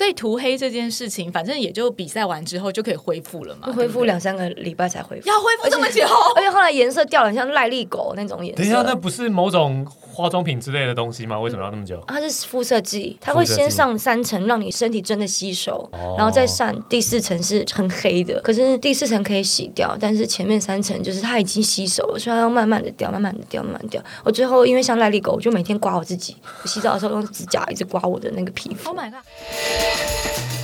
所以涂黑这件事情，反正也就比赛完之后就可以恢复了嘛，恢复两三个礼拜才恢复，要恢复这么久，而且后来颜色掉了，像赖利狗那种颜色。等一下，那不是某种化妆品之类的东西吗？为什么要那么久？它是肤色剂，它会先上三层，让你身体真的吸收，然后再上第四层是很黑的，可是第四层可以洗掉，但是前面三层就是它已经吸收了，所以它要慢慢的掉，慢慢的掉，慢慢掉。我最后因为像赖利狗，我就每天刮我自己，我洗澡的时候用指甲一直刮我的那个皮肤。Oh my god！Thank you.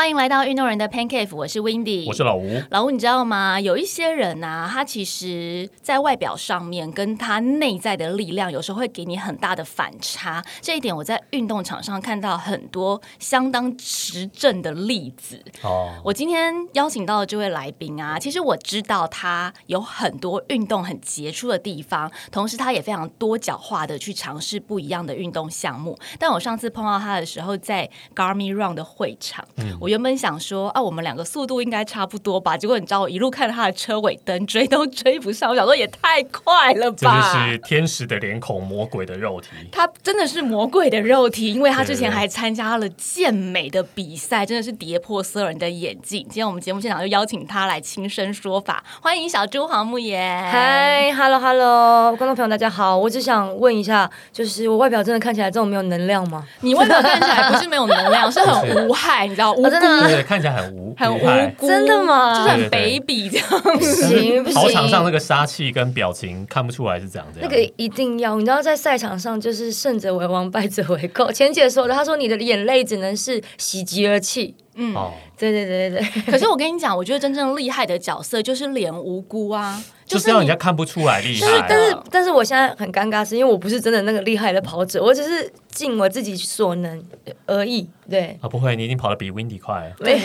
欢迎来到运动人的 Pancake，我是 Windy，我是老吴。老吴，你知道吗？有一些人呐，他其实在外表上面跟他内在的力量，有时候会给你很大的反差。这一点我在运动场上看到很多相当实证的例子。哦，我今天邀请到的这位来宾啊，其实我知道他有很多运动很杰出的地方，同时他也非常多角化的去尝试不一样的运动项目。但我上次碰到他的时候，在 Garmin Run 的会场，嗯，我。原本想说啊，我们两个速度应该差不多吧？结果你知道，我一路看着他的车尾灯，追都追不上。我想说，也太快了吧！这是天使的脸孔，魔鬼的肉体。他真的是魔鬼的肉体，因为他之前还参加了健美的比赛，真的是跌破所有人的眼镜。今天我们节目现场就邀请他来亲身说法，欢迎小猪黄木言。嗨，Hello，Hello，观众朋友大家好。我只想问一下，就是我外表真的看起来这么没有能量吗？你外表看起来不是没有能量，是很 无害，你知道？真的。对，看起来很无很无辜，真的吗？就是很卑鄙这样。不行不行，跑场上那个杀气跟表情看不出来是这样这样。那个一定要，你知道，在赛场上就是胜者为王，败者为寇。前姐说的，她说你的眼泪只能是喜极而泣。嗯，对对对对对。可是我跟你讲，我觉得真正厉害的角色就是脸无辜啊，就是让人家看不出来厉害。但是但是我现在很尴尬，是因为我不是真的那个厉害的跑者，我只是尽我自己所能而已。对啊，不会，你已经跑得比 Windy 快，对，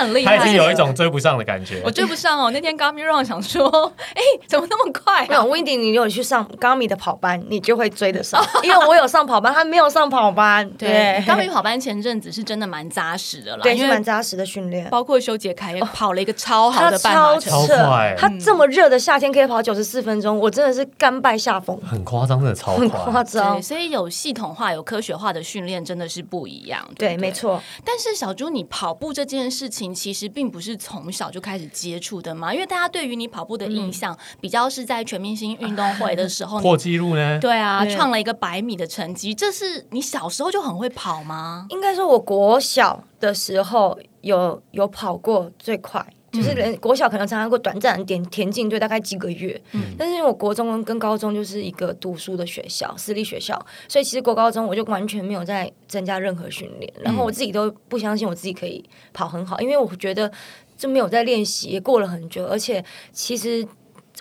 很厉害，他已经有一种追不上的感觉。我追不上哦，那天 Gami Run 想说，哎，怎么那么快？没有 Windy，你有去上 Gami 的跑班，你就会追得上，因为我有上跑班，他没有上跑班。对，Gami 跑班前阵子是真的蛮扎实的啦，对，是蛮扎实的训练，包括修杰楷也跑了一个超好的半马，超快，他这么热的夏天可以跑九十四分钟，我真的是甘拜下风，很夸张，真的超夸张。所以有系统化、有科学化的训练真的是不一样，对，没错，但是。是小猪，你跑步这件事情其实并不是从小就开始接触的嘛？因为大家对于你跑步的印象比较是在全明星运动会的时候 破纪录呢？对啊，创了一个百米的成绩，这是你小时候就很会跑吗？应该说，我国小的时候有有跑过最快。就是连国小可能参加过短暂的田田径队，大概几个月。嗯，但是因为我国中跟高中就是一个读书的学校，私立学校，所以其实国高中我就完全没有在增加任何训练。然后我自己都不相信我自己可以跑很好，因为我觉得就没有在练习，也过了很久，而且其实。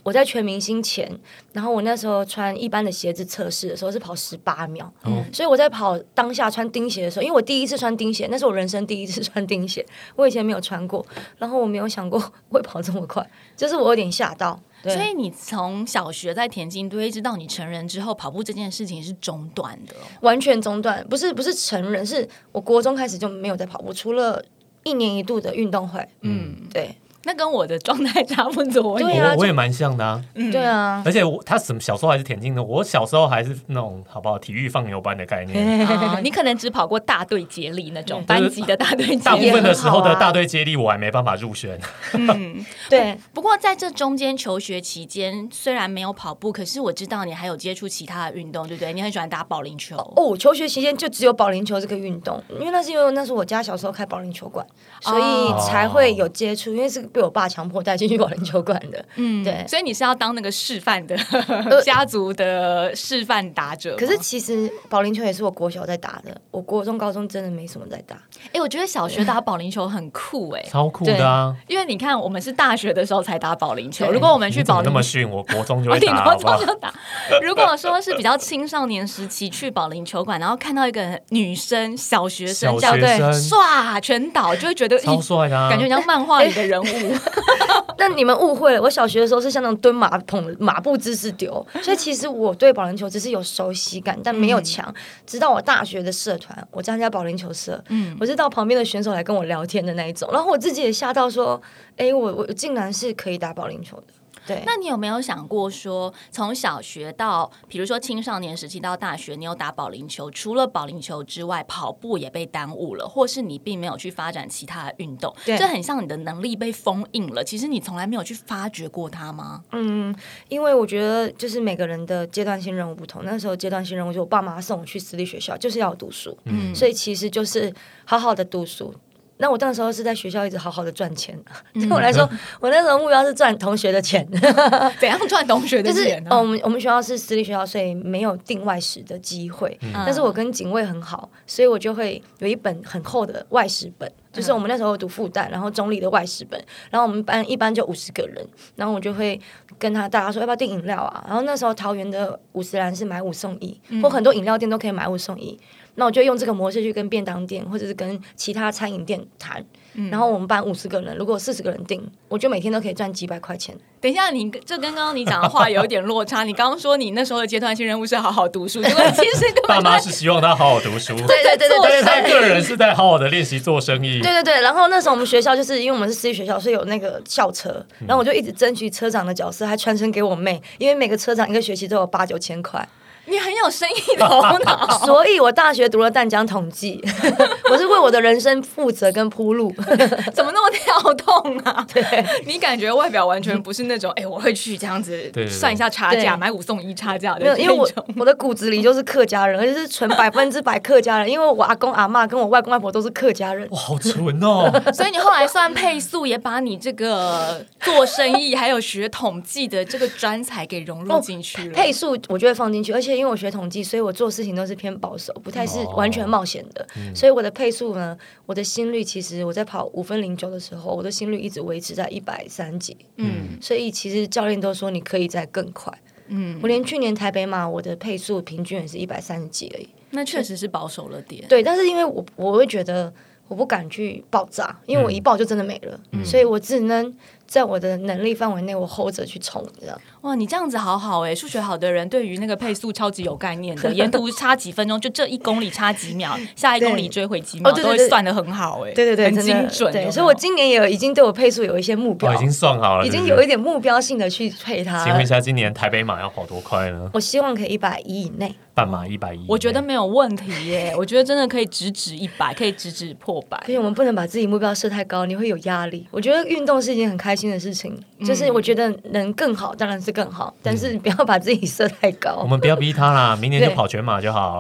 我在全明星前，然后我那时候穿一般的鞋子测试的时候是跑十八秒，所以我在跑当下穿钉鞋的时候，因为我第一次穿钉鞋，那是我人生第一次穿钉鞋，我以前没有穿过，然后我没有想过会跑这么快，就是我有点吓到。所以你从小学在田径队，一直到你成人之后，跑步这件事情是中断的，完全中断，不是不是成人，是我国中开始就没有在跑步，除了一年一度的运动会，嗯，对。那跟我的状态差不多，对啊，我也蛮像的啊，对啊，而且我他什么小时候还是田径的，我小时候还是那种好不好体育放牛班的概念，你可能只跑过大队接力那种班级的大队，大部分的时候的大队接力我还没办法入选。嗯，对。不过在这中间求学期间，虽然没有跑步，可是我知道你还有接触其他的运动，对不对？你很喜欢打保龄球。哦。求学期间就只有保龄球这个运动，因为那是因为那是我家小时候开保龄球馆，所以才会有接触，因为是被我爸强迫带。进去保龄球馆的，嗯，对，所以你是要当那个示范的 家族的示范打者。可是其实保龄球也是我国小在打的，我国中、高中真的没什么在打。哎，我觉得小学打保龄球很酷，哎，超酷的啊！因为你看，我们是大学的时候才打保龄球。如果我们去保龄那么训，我 国中就会打，国中就打。如果说是比较青少年时期去保龄球馆，然后看到一个女生小学生，对，唰全倒，就会觉得超帅的，感觉像漫画里的人物 但你们误会了，我小学的时候是像那种蹲马桶的马步姿势丢，所以其实我对保龄球只是有熟悉感，但没有强。直到我大学的社团，我参加保龄球社，嗯，我是到旁边的选手来跟我聊天的那一种，然后我自己也吓到说，哎，我我竟然是可以打保龄球的。对，那你有没有想过说，从小学到，比如说青少年时期到大学，你有打保龄球，除了保龄球之外，跑步也被耽误了，或是你并没有去发展其他的运动，这很像你的能力被封印了。其实你从来没有去发掘过它吗？嗯，因为我觉得就是每个人的阶段性任务不同。那时候阶段性任务，就我爸妈送我去私立学校，就是要读书，嗯，所以其实就是好好的读书。那我那时候是在学校一直好好的赚钱，对我来说，我那时候目标是赚同学的钱。怎样赚同学的钱呢？哦，我们我们学校是私立学校，所以没有定外食的机会。但是我跟警卫很好，所以我就会有一本很厚的外食本，就是我们那时候读复旦，然后中立的外食本。然后我们班一般就五十个人，然后我就会跟他大家说要不要订饮料啊？然后那时候桃园的五十兰是买五送一，或很多饮料店都可以买五送一。那我就用这个模式去跟便当店或者是跟其他餐饮店谈，然后我们班五十个人，如果四十个人订，我就每天都可以赚几百块钱。等一下，你这跟刚刚你讲的话有一点落差。你刚刚说你那时候的阶段性任务是好好读书，因为其实 爸妈是希望他好好读书，对对对对，但是他个人是在好好的练习做生意。对对对，然后那时候我们学校就是因为我们是私立学校，所以有那个校车，然后我就一直争取车长的角色，还传承给我妹，因为每个车长一个学期都有八九千块。你很有生意头脑，所以我大学读了淡江统计，我是为我的人生负责跟铺路，怎么那么跳动啊？对，你感觉外表完全不是那种，哎，我会去这样子算一下差价，买五送一差价的。没有，因为我我的骨子里就是客家人，而且是纯百分之百客家人，因为我阿公阿妈跟我外公外婆都是客家人。哇，好纯哦！所以你后来算配速，也把你这个做生意还有学统计的这个专才给融入进去了。配速我就会放进去，而且。因为我学统计，所以我做事情都是偏保守，不太是完全冒险的。所以我的配速呢，我的心率其实我在跑五分零九的时候，我的心率一直维持在一百三几。嗯，所以其实教练都说你可以再更快。嗯，我连去年台北马我的配速平均也是一百三十几而已。那确实是保守了点。对，但是因为我我会觉得我不敢去爆炸，因为我一爆就真的没了，所以我只能。在我的能力范围内，我 hold 着去冲，这样。哇，你这样子好好哎！数学好的人对于那个配速超级有概念的，沿途差几分钟，就这一公里差几秒，下一公里追回几秒，都会算的很好哎。对对对，很精准。对，所以我今年也有已经对我配速有一些目标，已经算好了，已经有一点目标性的去配它。请问一下，今年台北马要跑多快呢？我希望可以一百一以内。半马一百一，我觉得没有问题耶。我觉得真的可以直指一百，可以直指破百。所以我们不能把自己目标设太高，你会有压力。我觉得运动是一件很开心的事情，就是我觉得能更好当然是更好，但是不要把自己设太高。我们不要逼他啦，明年就跑全马就好。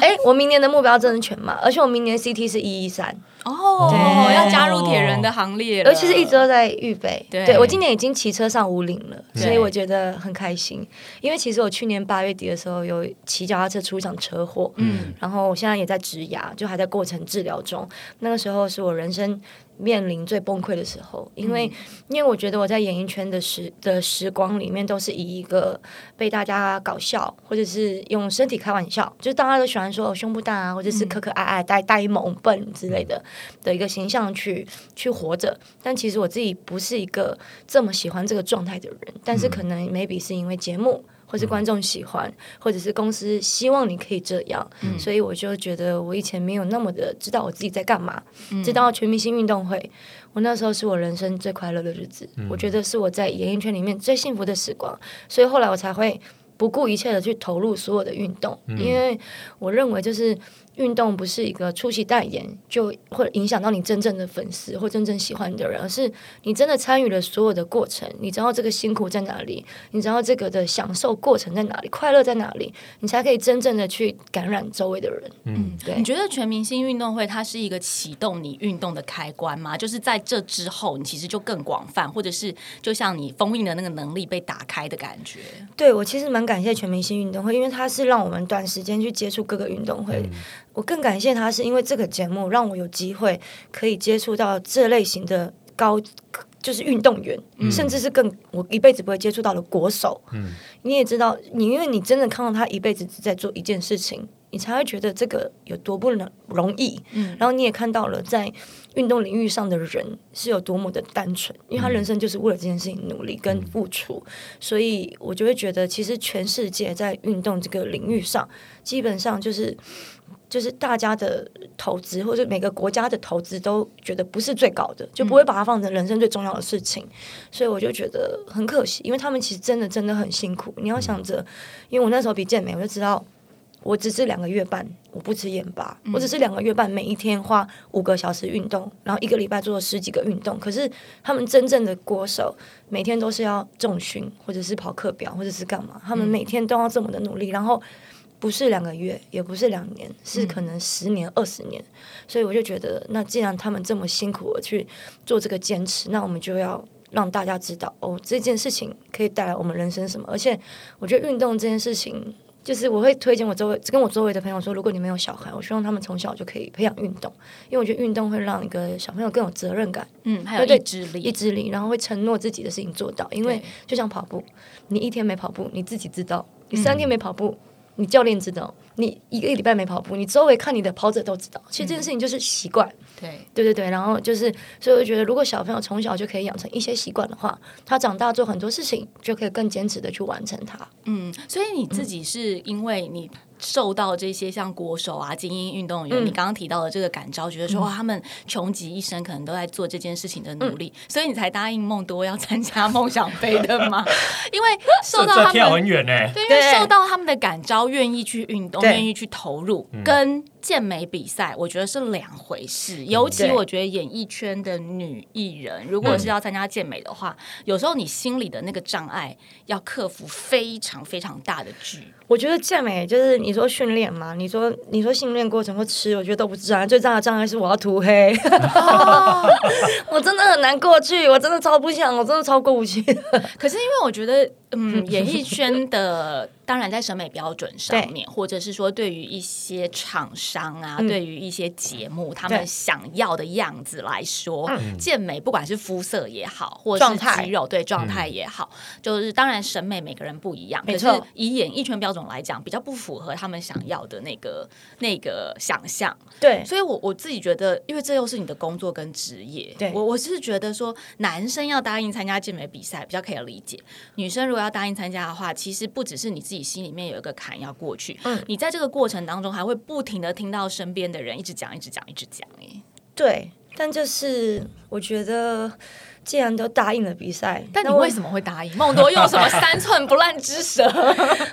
哎，我明年的目标真是全马，而且我明年 CT 是一一三。哦，要加入铁人的行列，尤其是一直都在预备。对我今年已经骑车上五岭了，所以我觉得很开心。因为其实我去年八月底的时候有骑脚踏车出一场车祸，嗯，然后我现在也在植牙，就还在过程治疗中。那个时候是我人生。面临最崩溃的时候，因为因为我觉得我在演艺圈的时的时光里面，都是以一个被大家搞笑，或者是用身体开玩笑，就是大家都喜欢说我胸部大啊，或者是可可爱爱、呆呆萌笨之类的的一个形象去去活着。但其实我自己不是一个这么喜欢这个状态的人，但是可能 maybe 是因为节目。或是观众喜欢，或者是公司希望你可以这样，所以我就觉得我以前没有那么的知道我自己在干嘛。直到全明星运动会，我那时候是我人生最快乐的日子，我觉得是我在演艺圈里面最幸福的时光，所以后来我才会不顾一切的去投入所有的运动，因为我认为就是。运动不是一个出席代言就会影响到你真正的粉丝或真正喜欢你的人，而是你真的参与了所有的过程，你知道这个辛苦在哪里，你知道这个的享受过程在哪里，快乐在哪里，你才可以真正的去感染周围的人。嗯，对。你觉得全明星运动会它是一个启动你运动的开关吗？就是在这之后，你其实就更广泛，或者是就像你封印的那个能力被打开的感觉？对我其实蛮感谢全明星运动会，因为它是让我们短时间去接触各个运动会。我更感谢他，是因为这个节目让我有机会可以接触到这类型的高，就是运动员，甚至是更我一辈子不会接触到的国手。嗯，你也知道，你因为你真的看到他一辈子只在做一件事情，你才会觉得这个有多不能容易。嗯然后你也看到了在运动领域上的人是有多么的单纯，因为他人生就是为了这件事情努力跟付出，所以我就会觉得，其实全世界在运动这个领域上，基本上就是。就是大家的投资，或者每个国家的投资都觉得不是最高的，就不会把它放成人生最重要的事情，所以我就觉得很可惜，因为他们其实真的真的很辛苦。你要想着，因为我那时候比健美，我就知道我只是两个月半，我不吃盐巴，我只是两个月半，每一天花五个小时运动，然后一个礼拜做了十几个运动。可是他们真正的国手，每天都是要重训，或者是跑课表，或者是干嘛，他们每天都要这么的努力，然后。不是两个月，也不是两年，是可能十年、二十年。所以我就觉得，那既然他们这么辛苦的去做这个坚持，那我们就要让大家知道，哦，这件事情可以带来我们人生什么。而且，我觉得运动这件事情，就是我会推荐我周围跟我周围的朋友说，如果你没有小孩，我希望他们从小就可以培养运动，因为我觉得运动会让一个小朋友更有责任感，嗯，还有对意志力，意志力，然后会承诺自己的事情做到。因为就像跑步，你一天没跑步，你自己知道；你三天没跑步，你教练知道；你一个礼拜没跑步，你周围看你的跑者都知道。其实这件事情就是习惯，对，对对对。然后就是，所以我觉得，如果小朋友从小就可以养成一些习惯的话，他长大做很多事情就可以更坚持的去完成它。嗯，所以你自己是因为你受到这些像国手啊、精英运动员，嗯。你刚刚提到的这个感召，觉得说哇，他们穷极一生可能都在做这件事情的努力，所以你才答应梦多要参加梦想杯的吗？因为受到他们跳很远呢。对，因为受到他们的感召，愿意去运动，对。愿意去投入，跟健美比赛，我觉得是两回事。尤其我觉得演艺圈的女艺人，如果是要参加健美的话，有时候你心里的那个障碍要克服非常非常大的距。我觉得健美就是你说训练嘛，你说你说训练过程或吃，我觉得都不是障碍，最大的障碍是我要涂黑，我真的很难过去，我真的超不想，我真的超过不去。可是因为我觉得，嗯，演艺圈的当然在审美标准上面，或者是说对于一些厂商啊，嗯。对于一些节目他们想要的样子来说，健美不管是肤色也好，或者是肌肉对状态也好，就是当然审美每个人不一样，可是没错以演艺圈标准来讲，比较不符合他们想要的那个那个想象。对，所以我，我自己觉得，因为这又是你的工作跟职业，对。我我是觉得说，男生要答应参加健美比赛比较可以理解，女生如果要答应参加的话，其实不只是你自己心里面有一个坎要过去，嗯你在这个过程当中还会不停的听到身边的人一直讲、一直讲、一直讲，哎，对，但就是我觉得，既然都答应了比赛，但你为什么会答应？梦多用什么三寸不烂之舌？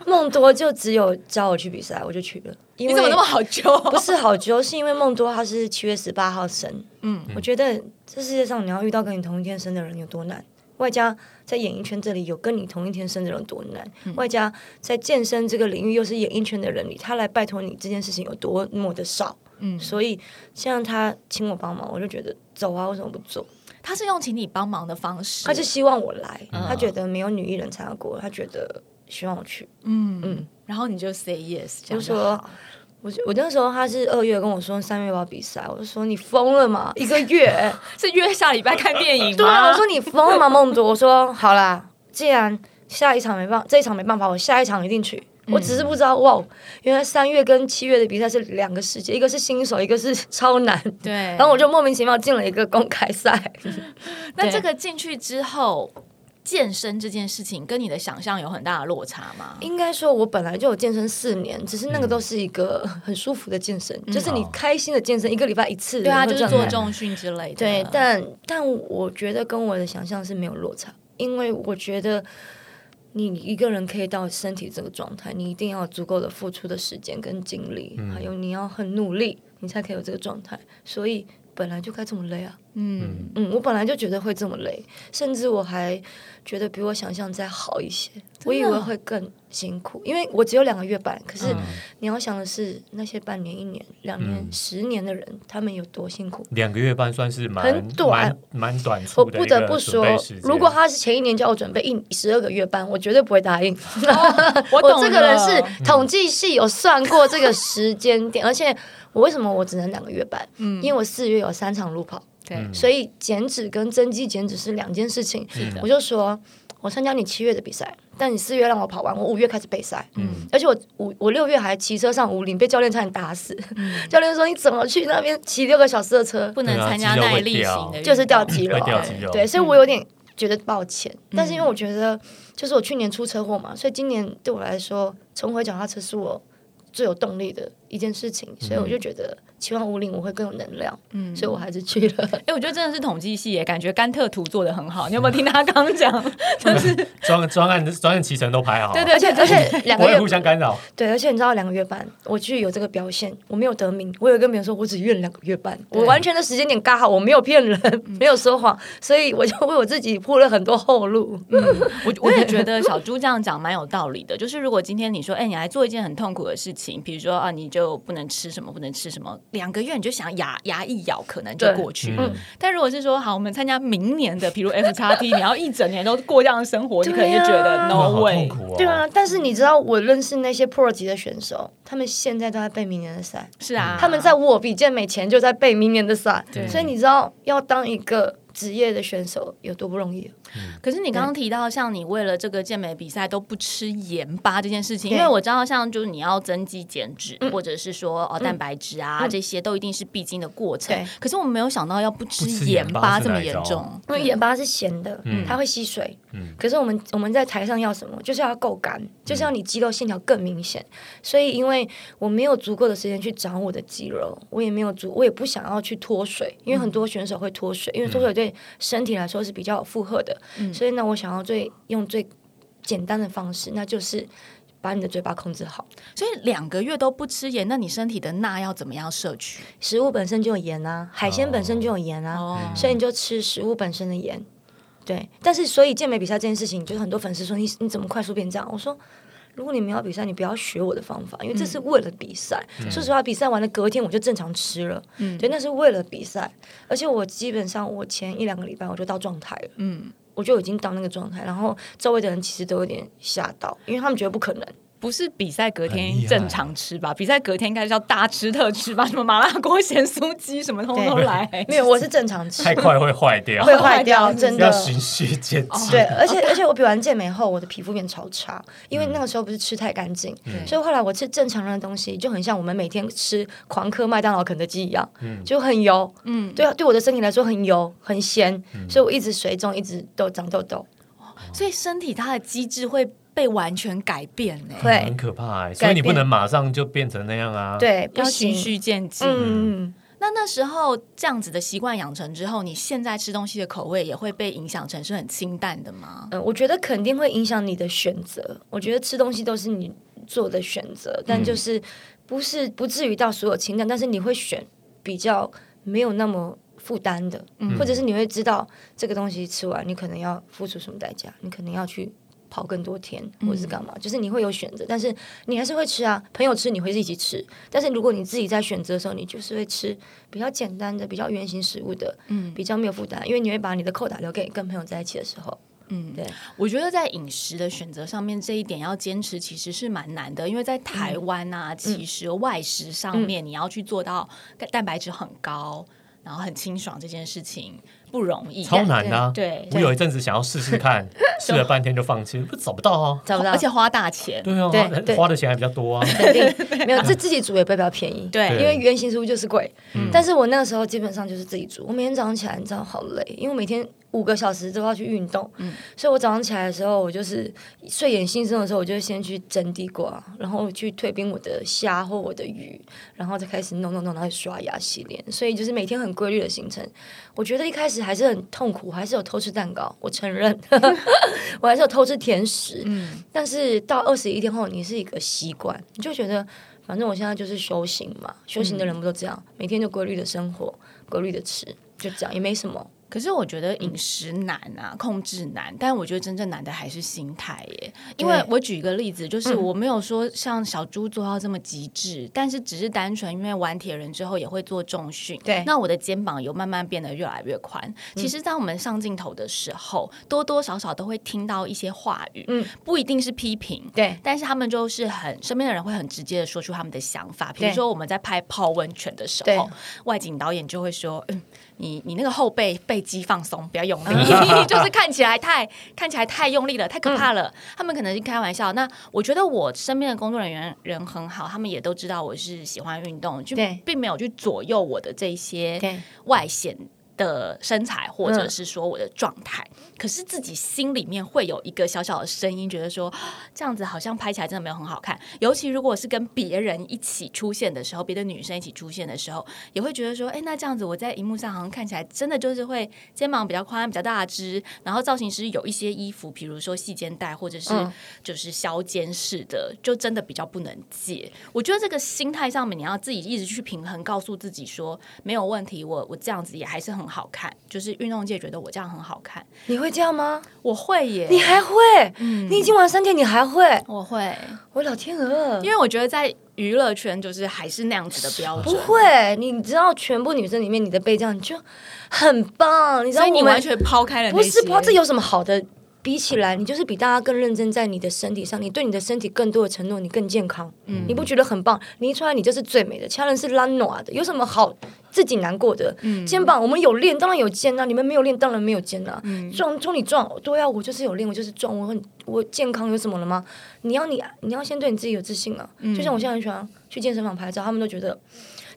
梦 多就只有叫我去比赛，我就去了。因为你怎么那么好揪？不是好揪？是因为梦多他是七月十八号生，嗯，我觉得这世界上你要遇到跟你同一天生的人有多难，外加在演艺圈这里有跟你同一天生的人多难，嗯外加在健身这个领域又是演艺圈的人里，他来拜托你这件事情有多么的少。嗯所以像他请我帮忙，我就觉得走啊，为什么不做？他是用请你帮忙的方式，他就希望我来，嗯他觉得没有女艺人参加过，他觉得希望我去。嗯嗯嗯，然后你就 say yes，就就说好我我那时候他是二月跟我说三月要比赛，我就说你疯了吗？一个月？是约下礼拜看电影吗？对啊，我说你疯了吗，梦多？我说好啦，既然下一场没办法，这一场没办法，我下一场一定去。我只是不知道，哇，原来三月跟七月的比赛是两个世界，一个是新手，一个是超难。对，然后我就莫名其妙进了一个公开赛。那这个进去之后，健身这件事情跟你的想象有很大的落差吗？应该说，我本来就有健身四年，只是那个都是一个 很舒服的健身，就是你开心的健身，一个礼拜一次。对啊，就是做重。训之类的。对，但但我觉得跟我的想象是没有落差，因为我觉得你一个人可以到身体这个状态，你一定要有足够的付出的时间跟精力，还有你要很努力，你才可以有这个状态。所以本来就该这么累啊。嗯，嗯，我本来就觉得会这么累，甚至我还觉得比我想象再好一些。我以为会更辛苦，因为我只有两个月半。可是你要想的是，那些半年、一年、两年、嗯十年的人，他们有多辛苦。两个月半算是蛮很短蛮蛮短我不得不说如果他是前一年叫我准备一十二个月半，我绝对不会答应。我 我这个人是统计系有算过这个时间点，而且我为什么我只能两个月半？嗯因为我四月有三场路跑，对，所以减脂跟增肌减脂是两件事情。是的我就说，我参加你七月的比赛，但你四月让我跑完，我五月开始备赛，嗯，而且我五我六月还骑车上五岭，被教练差点打死。教练说你怎么去那边骑六个小时的车，不能参加耐力掉型的，就是掉肌肉，掉肌肉。对，所以我有点觉得抱歉。但是因为我觉得，就是我去年出车祸嘛，所以今年对我来说，重回脚踏车是我最有动力的一件事情，所以我就觉得期望五岭我会更有能量，嗯，所以我还是去了。哎、我觉得真的是统计系耶，感觉甘特图做的很好。你有没有听他刚刚讲？就是专专案专案骑程都排好，对对而且而且 两个月互相干扰。对，而且你知道两个月半，我去有这个表现，我没有得名，我有跟别人说我只约了两个月半，我完全的时间点刚好，我没有骗人，没有说谎，所以我就为我自己铺了很多后路。我我也觉得小猪这样讲蛮有道理的。就是如果今天你说，哎、你来做一件很痛苦的事情，比如说啊，你就不能吃什么，不能吃什么，两个月你就想牙牙一咬，可能就过去。了。嗯。但如果是说，好，我们参加明年的，比如 F 叉 T，你要一整年都过这样的生活，你可能就觉得 no way。对啊，但是你知道我认识那些 Pro 级的选手，他们现在都在备明年的赛，是啊，他们在我比健美前就在备明年的赛，所以你知道要当一个职业的选手有多不容易？可是你刚刚提到，像你为了这个健美比赛都不吃盐巴这件事情，因为我知道，像就是你要增肌减脂，嗯或者是说哦蛋白质啊、这些，都一定是必经的过程对。可是我们没有想到要不吃盐盐巴巴这么严重。因为盐巴是咸的，它会吸水。可是我们我们在台上要什么？就是要够干，就是要你肌肉线条更明显。所以因为我没有足够的时间去长我的肌肉，我也没有足，我也不想要去脱水，因为很多选手会脱水，因为脱水对身体来说是比较有负荷的。所以呢，我想要最用最简单的方式，那就是把你的嘴巴控制好。所以两个月都不吃盐，那你身体的钠要怎么样摄取？食物本身就有盐啊，海鲜本身就有盐啊，哦所以你就吃食物本身的盐。对，但是所以健美比赛这件事情，就是很多粉丝说你你怎么快速变这样？我说。如果你们要比赛，你不要学我的方法，因为这是为了比赛。说实话，比赛完了隔天我就正常吃了，对，那是为了比赛。而且我基本上我前一两个礼拜我就到状态了，嗯，我就已经到那个状态，然后周围的人其实都有点吓到，因为他们觉得不可能。不是比赛隔天正常吃吧？比赛隔天应该是要大吃特吃吧？什么麻辣锅、咸酥鸡，什么通通来。没有，我是正常吃，太快会坏掉，会坏掉，真的。要循序渐进。对，而且而且我比完健美后，我的皮肤变超差，因为那个时候不是吃太干净，所以后来我吃正常人的东西，就很像我们每天吃狂嗑麦当劳、肯德基一样，就很油，嗯，对啊，对我的身体来说很油、很咸，所以我一直水肿，一直都长痘痘，所以身体它的机制会被完全改变呢、会很可怕哎，所以你不能马上就变成那样啊。，对，不要循，序渐进。嗯，那那时候这样子的习惯养成之后，你现在吃东西的口味也会被影响成是很清淡的吗？嗯，我觉得肯定会影响你的选择。我觉得吃东西都是你做的选择，但就是不是不至于到所有清淡，但是你会选比较没有那么负担的，或者是你会知道这个东西吃完你可能要付出什么代价，你可能要去。跑更多天，或者是干嘛？就是你会有选择，但是你还是会吃啊。朋友吃你会一起吃，但是如果你自己在选择的时候，你就是会吃比较简单的、比较圆形食物的，嗯，比较没有负担，因为你会把你的扣打留给跟朋友在一起的时候。嗯，对我觉得在饮食的选择上面，这一点要坚持其实是蛮难的，因为在台湾啊，其实外食上面你要去做到蛋白质很高，然后很清爽这件事情不容易，超难的啊。对我有一阵子想要试试看，试了半天就放弃，不找不到啊。找不到，而且花大钱。对啊，对对花的钱还比较多啊。肯定 没有，这自己煮也不会比较便宜。对因为原型食物就是贵。但是我那个时候基本上就是自己煮，我每天早上起来，你知道好累，因为我每天五个小时都要去运动，所以我早上起来的时候，我就是睡眼惺忪的时候，我就先去蒸地瓜，然后去退冰我的虾或我的鱼，然后再开始弄弄弄，然后刷牙洗脸，所以就是每天很规律的行程。我觉得一开始还是很痛苦，还是有偷吃蛋糕，我承认，我还是有偷吃甜食。嗯但是到二十一天后，你是一个习惯，你就觉得反正我现在就是修行嘛，修行的人不都这样，每天就规律的生活，规律的吃，就这样，也没什么。可是我觉得饮食难啊，控制难，但我觉得真正难的还是心态耶。因为我举一个例子，就是我没有说像小猪做到这么极致，但是只是单纯因为玩铁人之后也会做重训，对。那我的肩膀有慢慢变得越来越宽。其实，当我们上镜头的时候，多多少少都会听到一些话语，嗯。不一定是批评，对。但是他们就是很身边的人会很直接的说出他们的想法，比如说我们在拍泡温泉的时候，外景导演就会说，嗯，你你那个后背背肌放松，不要用力，就是看起来太看起来太用力了，太可怕了。他们可能是开玩笑。那我觉得我身边的工作人员人很好，他们也都知道我是喜欢运动，就并没有去左右我的这些外显的身材，或者是说我的状态。可是自己心里面会有一个小小的声音，觉得说啊 这样子好像拍起来真的没有很好看。尤其如果是跟别人一起出现的时候，别的女生一起出现的时候，也会觉得说，哎，那这样子我在荧幕上好像看起来真的就是会肩膀比较宽、比较大只，然后造型师有一些衣服，比如说细肩带或者是嗯就是削肩式的，就真的比较不能借。我觉得这个心态上面，你要自己一直去平衡，告诉自己说没有问题，我我这样子也还是很好看，就是运动界觉得我这样很好看，你会这样吗？我会耶，你还会？嗯你已经玩三天，你还会？我会，我老天鹅，因为我觉得在娱乐圈就是还是那样子的标准不。会，你知道全部女生里面你的背这样你就很棒，你知道你完全抛开了那不是些不，这有什么好的？比起来，你就是比大家更认真在你的身体上，你对你的身体更多的承诺，你更健康，嗯你不觉得很棒？你一出来你就是最美的，其他人是拉暖的，有什么好自己难过的？嗯肩膀我们有练，当然有肩啊，你们没有练，当然没有肩啊。嗯壮说你撞，对啊，我就是有练，我就是撞，我很我健康，有什么了吗？你要你你要先对你自己有自信啊。嗯就像我现在很喜欢去健身房拍照，他们都觉得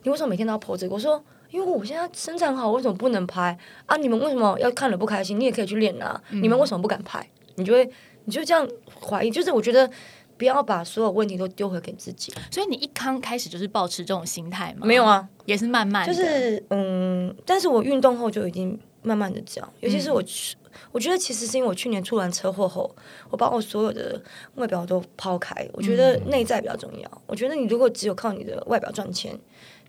你为什么每天都要 po 这个？我说。因为我现在身材很好，为什么不能拍啊？你们为什么要看了不开心？你也可以去练啊！嗯你们为什么不敢拍？你就会，你就这样怀疑。就是我觉得不要把所有问题都丢回给自己。所以你一刚开始就是保持这种心态吗？没有，啊，也是慢慢的，就是嗯，但是我运动后就已经慢慢的这样，尤其是我去。我觉得其实是因为我去年出完车祸后，我把我所有的外表都抛开。我觉得内在比较重要。我觉得你如果只有靠你的外表赚钱，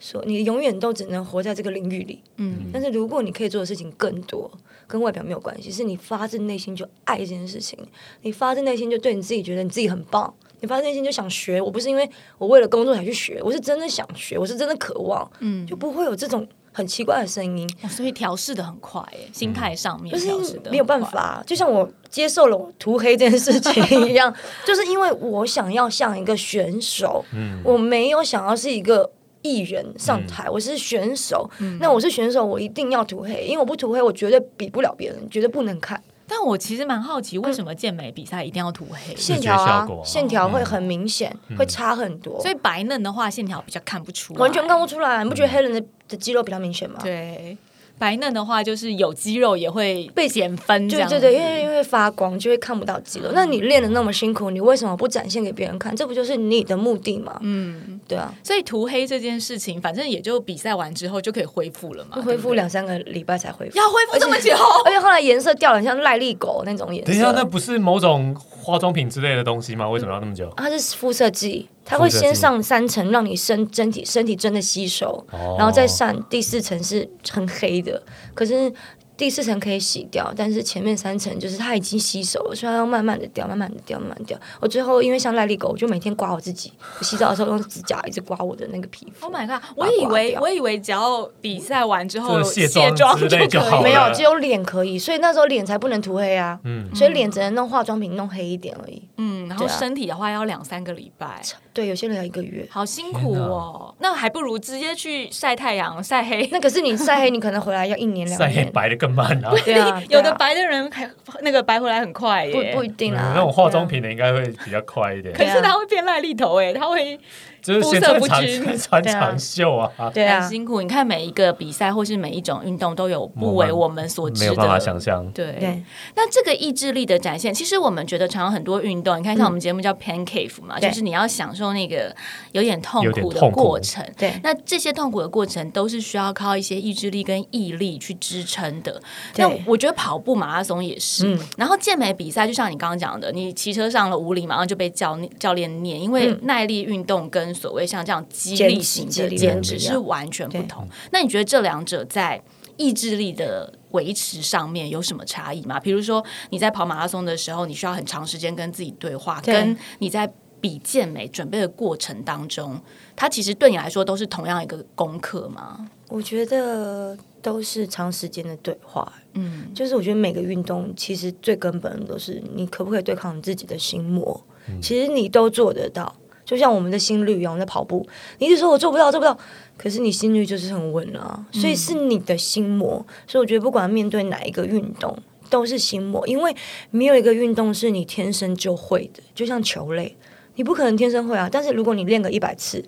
说你永远都只能活在这个领域里。嗯，但是如果你可以做的事情更多，跟外表没有关系，是你发自内心就爱这件事情，你发自内心就对你自己觉得你自己很棒，你发自内心就想学。我不是因为我为了工作才去学，我是真的想学，我是真的渴望，嗯，就不会有这种很奇怪的声音，哦所以调试的很快，哎，心态上面就是调试的没有办法。就像我接受了我涂黑这件事情 一样，就是因为我想要像一个选手，我没有想要是一个。艺人上台，我是选手，那我是选手，我一定要涂黑，因为我不涂黑，我绝对比不了别人，绝对不能看。但我其实蛮好奇，为什么健美比赛一定要涂黑？线条啊线条会很明显，会差很多，所以白嫩的话，线条比较看不出来，完全看不出来。你不觉得黑人的的肌肉比较明显吗？对。白嫩的话，就是有肌肉也会被减分，这样对对对，因为因为发光就会看不到肌肉。那你练的那么辛苦，你为什么不展现给别人看？这不就是你的目的吗？嗯，对啊，所以涂黑这件事情，反正也就比赛完之后就可以恢复了嘛，恢复两三个礼拜才恢复，要恢复这么久，而且后来颜色掉了，像赖利狗那种颜色等一下，那。不是某种化妆品之类的东西吗？为什么要那么久？它是肤色剂，它会先上三层，让你身身体身体真的吸收，哦然后再上第四层是很黑的，可是第四层可以洗掉，但是前面三层就是它已经吸收了，所以它要慢慢的掉，慢慢的掉，慢慢掉。我最后因为像赖利狗，我就每天刮我自己，我洗澡的时候用指甲一直刮我的那个皮肤。Oh my god！我以为我以为只要比赛完之后这个卸卸妆就可以没有，只有脸可以，所以那时候脸才不能涂黑啊。嗯所以脸只能弄化妆品弄黑一点而已。嗯，然后身体的话要两三个礼拜，对，有些人要一个月。好辛苦哦。那还不如直接去晒太阳晒黑。那可是你晒黑，你可能回来要一年两年晒黑。白的更慢啊。对有的白的人还那个白回来很快耶，不不一定嗯啊。那种化妆品的应该会比较快一点可，是他会变赖痢头哎，他会就是先肤色穿长不均 穿长袖啊，对啊很，辛苦。你看每一个比赛或是每一种运动都有不为我们所知的，没有办法想象。对对，那这个意志力的展现，其实我们觉得常常很多运动，你看像我们节目叫 Pancake 嘛，对就是你要享受那个有点痛苦的过程。对那这些痛苦的过程都是需要靠一些意志力跟毅力去支撑的。那我觉得跑步、马拉松也是。嗯然后健美比赛，就像你刚刚讲的，你骑车上了五里，马上就被教教练念，因为嗯耐力运动跟所谓像这样激励型的肌力减脂是完全不同。那你觉得这两者在意志力的维持上面有什么差异吗？比如说你在跑马拉松的时候，你需要很长时间跟自己对话，对跟你在比健美准备的过程当中，它其实对你来说都是同样一个功课吗？我觉得都是长时间的对话。嗯，就是我觉得每个运动其实最根本的都是你可不可以对抗你自己的心魔。其实你都做得到，就就像我们的心率一样，我们在跑步，你一直说我做不到，做不到，可是你心率就是很稳啊，所以是你的心魔。所以我觉得不管面对哪一个运动，都是心魔，因为没有一个运动是你天生就会的，就像球类，你不可能天生会啊。但是如果你练个一百次，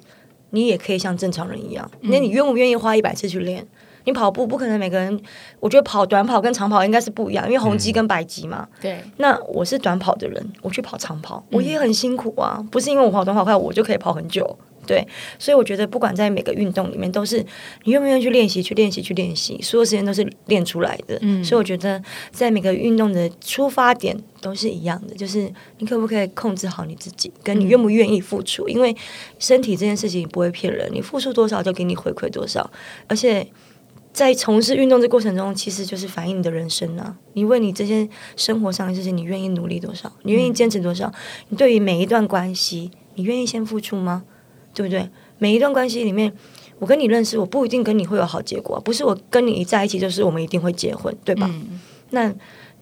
你也可以像正常人一样。那你愿不愿意花一百次去练？你跑步不可能每个人，我觉得跑短跑跟长跑应该是不一样，因为红肌跟白肌嘛。对，那我是短跑的人，我去跑长跑，我也很辛苦啊。不是因为我跑短跑快，我就可以跑很久。对，所以我觉得不管在每个运动里面，都是你愿不愿意去练习、去练习、去练习，所有时间都是练出来的。嗯，所以我觉得在每个运动的出发点都是一样的，就是你可不可以控制好你自己，跟你愿不愿意付出。因为身体这件事情不会骗人，你付出多少就给你回馈多少，而且。在从事运动这过程中，其实就是反映你的人生啊。你为你这些生活上的事情，你愿意努力多少？你愿意坚持多少？你对于每一段关系，你愿意先付出吗？对不对？每一段关系里面，我跟你认识，我不一定跟你会有好结果，不是我跟你在一起就是我们一定会结婚，对吧？那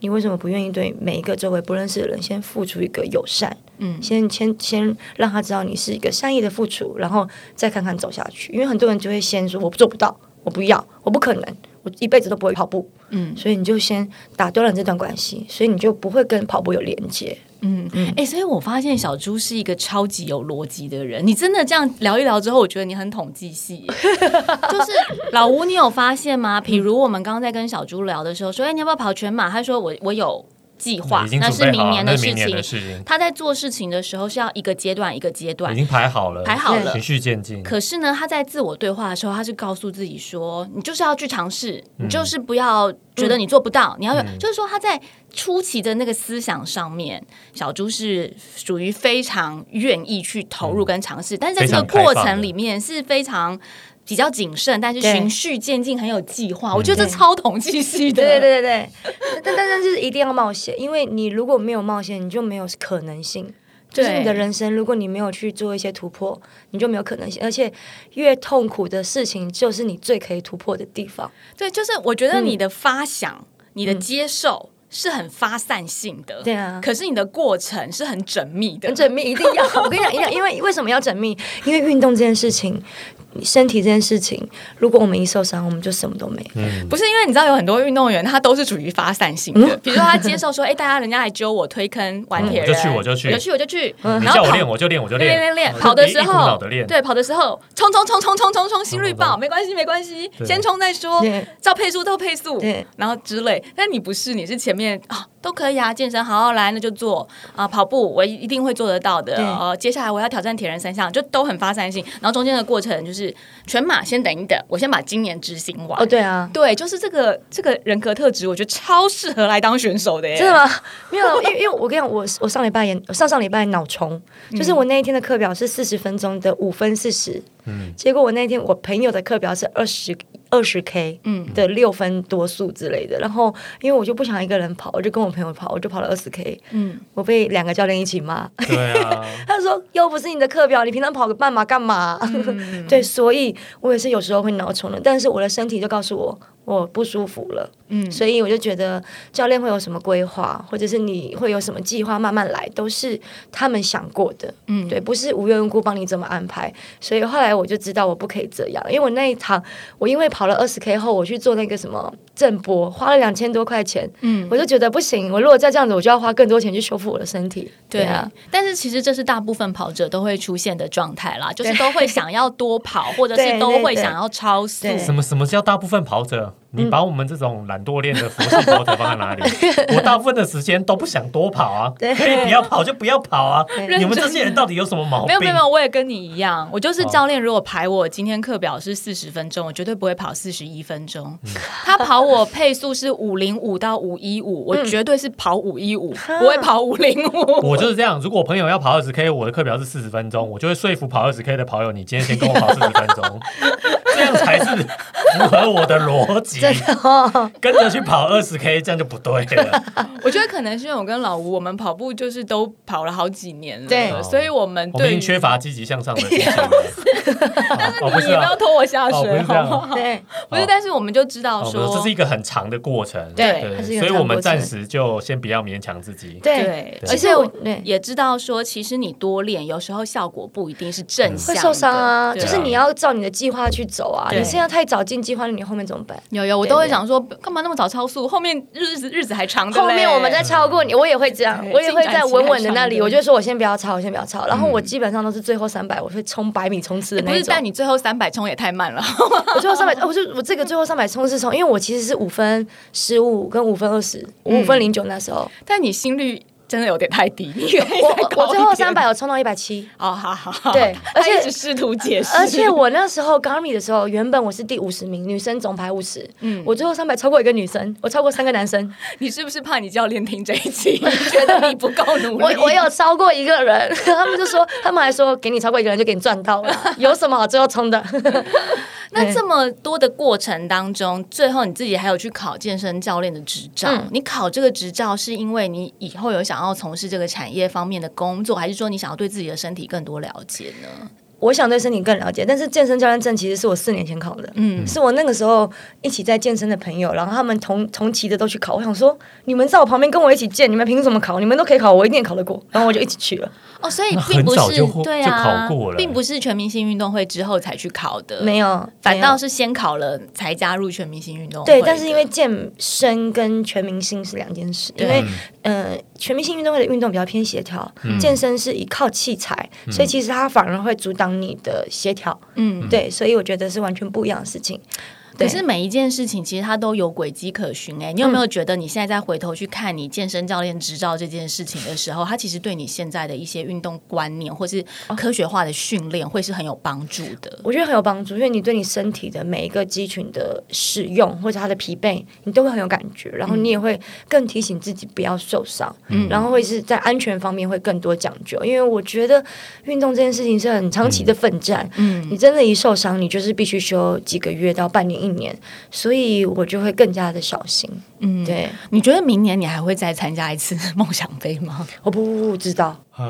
你为什么不愿意对每一个周围不认识的人先付出一个友善？嗯，先先先让他知道你是一个善意的付出，然后再看看走下去。因为很多人就会先说我做不到。我不要，我不可能，我一辈子都不会跑步。嗯，所以你就先打断了这段关系，所以你就不会跟跑步有连接。嗯嗯，哎，所以我发现小猪是一个超级有逻辑的人。你真的这样聊一聊之后，我觉得你很统计系。就是老吴，你有发现吗？比如我们刚刚在跟小猪聊的时候，说：“哎，你要不要跑全马？”他说：“我我有。”计划那是明年的事情。他在做事情的时候是要一个阶段一个阶段已经排好了，排好了，循序渐进。可是呢，他在自我对话的时候，他是告诉自己说：“你就是要去尝试，你就是不要觉得你做不到，你要有就是说他在初期的那个思想上面，小猪是属于非常愿意去投入跟尝试，但是在这个过程里面是非常。”比较谨慎，但是循序渐进，很有计划。我觉得这超统计系的。对对对对但但但是一定要冒险，因为你如果没有冒险，你就没有可能性。就是你的人生，如果你没有去做一些突破，你就没有可能性。而且越痛苦的事情，就是你最可以突破的地方。对，就是我觉得你的发想、你的接受是很发散性的。对啊。可是你的过程是很缜密的，很缜密，一定要。我跟你讲，因为因为为什么要缜密？因为运动这件事情。身体这件事情，如果我们一受伤，我们就什么都没。嗯，不是因为你知道有很多运动员，他都是处于发散性的。比如说他接受说，哎，大家人家来揪我推坑玩铁人，就去我就去，有去我就去。你叫我练我就练我就练练练练。跑的时候，对，跑的时候冲冲冲冲冲冲冲，心率爆，没关系没关系，先冲再说。照配速，照配速，然后之类。但你不是，你是前面啊。都可以啊，健身好好来，那就做啊，跑步我一定会做得到的。呃，接下来我要挑战铁人三项，就都很发散性。然后中间的过程就是全马，先等一等，我先把今年执行完。哦，对啊，对，就是这个这个人格特质，我觉得超适合来当选手的。真的吗？没有，因为因为我跟你讲，我我上礼拜也上上礼拜脑充，就是我那一天的课表是四十分钟的五分四十，嗯，结果我那天我朋友的课表是二十。二十 K 的六分多速之类的，然后因为我就不想一个人跑，我就跟我朋友跑，我就跑了二十 K。嗯，我被两个教练一起骂。对啊，他说又不是你的课表，你平常跑个半马干嘛？对，所以我也是有时候会脑冲的，但是我的身体就告诉我。我不舒服了，嗯，所以我就觉得教练会有什么规划，或者是你会有什么计划，慢慢来，都是他们想过的，嗯，对，不是无缘无故帮你这么安排。所以后来我就知道我不可以这样，因为我那一场，我因为跑了二十 K 后，我去做那个什么正波，花了两千多块钱，嗯，我就觉得不行，我如果再这样子，我就要花更多钱去修复我的身体。对啊，但是其实这是大部分跑者都会出现的状态啦，就是都会想要多跑，或者是都会想要超速。什么什么叫大部分跑者？你把我们这种懒惰练的佛系跑者放在哪里？我大部分的时间都不想多跑啊，可以不要跑就不要跑啊！你们这些人到底有什么毛病？没有没有，我也跟你一样，我就是教练。如果排我今天课表是四十分钟，我绝对不会跑四十一分钟。他跑我配速是五零五到五一五，我绝对是跑五一五，不会跑五零五。我就是这样。如果我朋友要跑二十 K，我的课表是四十分钟，我就会说服跑二十 K 的跑友，你今天先跟我跑四十分钟，这样才是符合我的逻辑。真的哦，跟着去跑二十 K，这样就不对了。我觉得可能是因为我跟老吴，我们跑步就是都跑了好几年了，对所以我们我们已经对缺乏积极向上的心情了。哦，不你也不要拖我下水，是这样好不好？对，不是，但是我们就知道说，是，这是一个很长的过程。对所以我们暂时就先不要勉强自己。对，而且我也知道说，其实你多练，有时候效果不一定是正向的，会受伤啊，就是你要照你的计划去走啊。你现在太早进计划了，你后面怎么办？有有，我都会想说，干嘛那么早超速？后面日子日子还长的嘞，后面我们再超过你，我也会这样，我也会在稳稳的那里，我就说我先不要超，我先不要超。然后我基本上都是最后三百，我会冲百米冲刺的那不是，但。你最后三百冲也太慢了。我最后三百，我就我这个最后三百冲刺冲，因为我其实是五分十五跟五分二十，五分零九那时候，但你心率真的有点太低，你我我我最后三百，有冲到一百七。哦，好好好，对而且他一直试图解释，而且我那时候 Garmi 的时候，原本我是第五十名，女生总排五十，嗯。我最后三百超过一个女生，我超过三个男生，你是不是怕你教练听这一期，觉得你不够努力？我我有超过一个人，他们就说，他们还说给你超过一个人就给你赚到了，有什么好最后冲的？那这么多的过程当中，最后你自己还有去考健身教练的执照。嗯你考这个执照是因为你以后有想要从事这个产业方面的工作，还是说你想要对自己的身体更多了解呢？我想对身体更了解，但是健身教练证其实是我四年前考的，嗯，是我那个时候一起在健身的朋友，然后他们同同期的都去考。我想说，你们在我旁边跟我一起健，你们凭什么考？你们都可以考，我一定也考得过。然后我就一起去了。哦，所以并不是对啊，考过了并不是全明星运动会之后才去考的，没有，反倒是先考了才加入全明星运动会。对，但是因为健身跟全明星是两件事，因为呃，全明星运动会的运动比较偏协调，健身是依靠器材，所以其实它反而会阻挡你的协调。嗯，对，所以我觉得是完全不一样的事情。对。可是每一件事情其实它都有轨迹可循哎、你有没有觉得你现在再回头去看你健身教练执照这件事情的时候，它其实对你现在的一些运动观念或是科学化的训练会是很有帮助的？我觉得很有帮助，因为你对你身体的每一个肌群的使用或者它的疲惫，你都会很有感觉，然后你也会更提醒自己不要受伤，嗯。然后会是在安全方面会更多讲究。因为我觉得运动这件事情是很长期的奋战，嗯。你真的一受伤，你就是必须休几个月到半年一年，所以我就会更加的小心。嗯，对，你觉得明年你还会再参加一次梦想杯吗？我不不不知道，我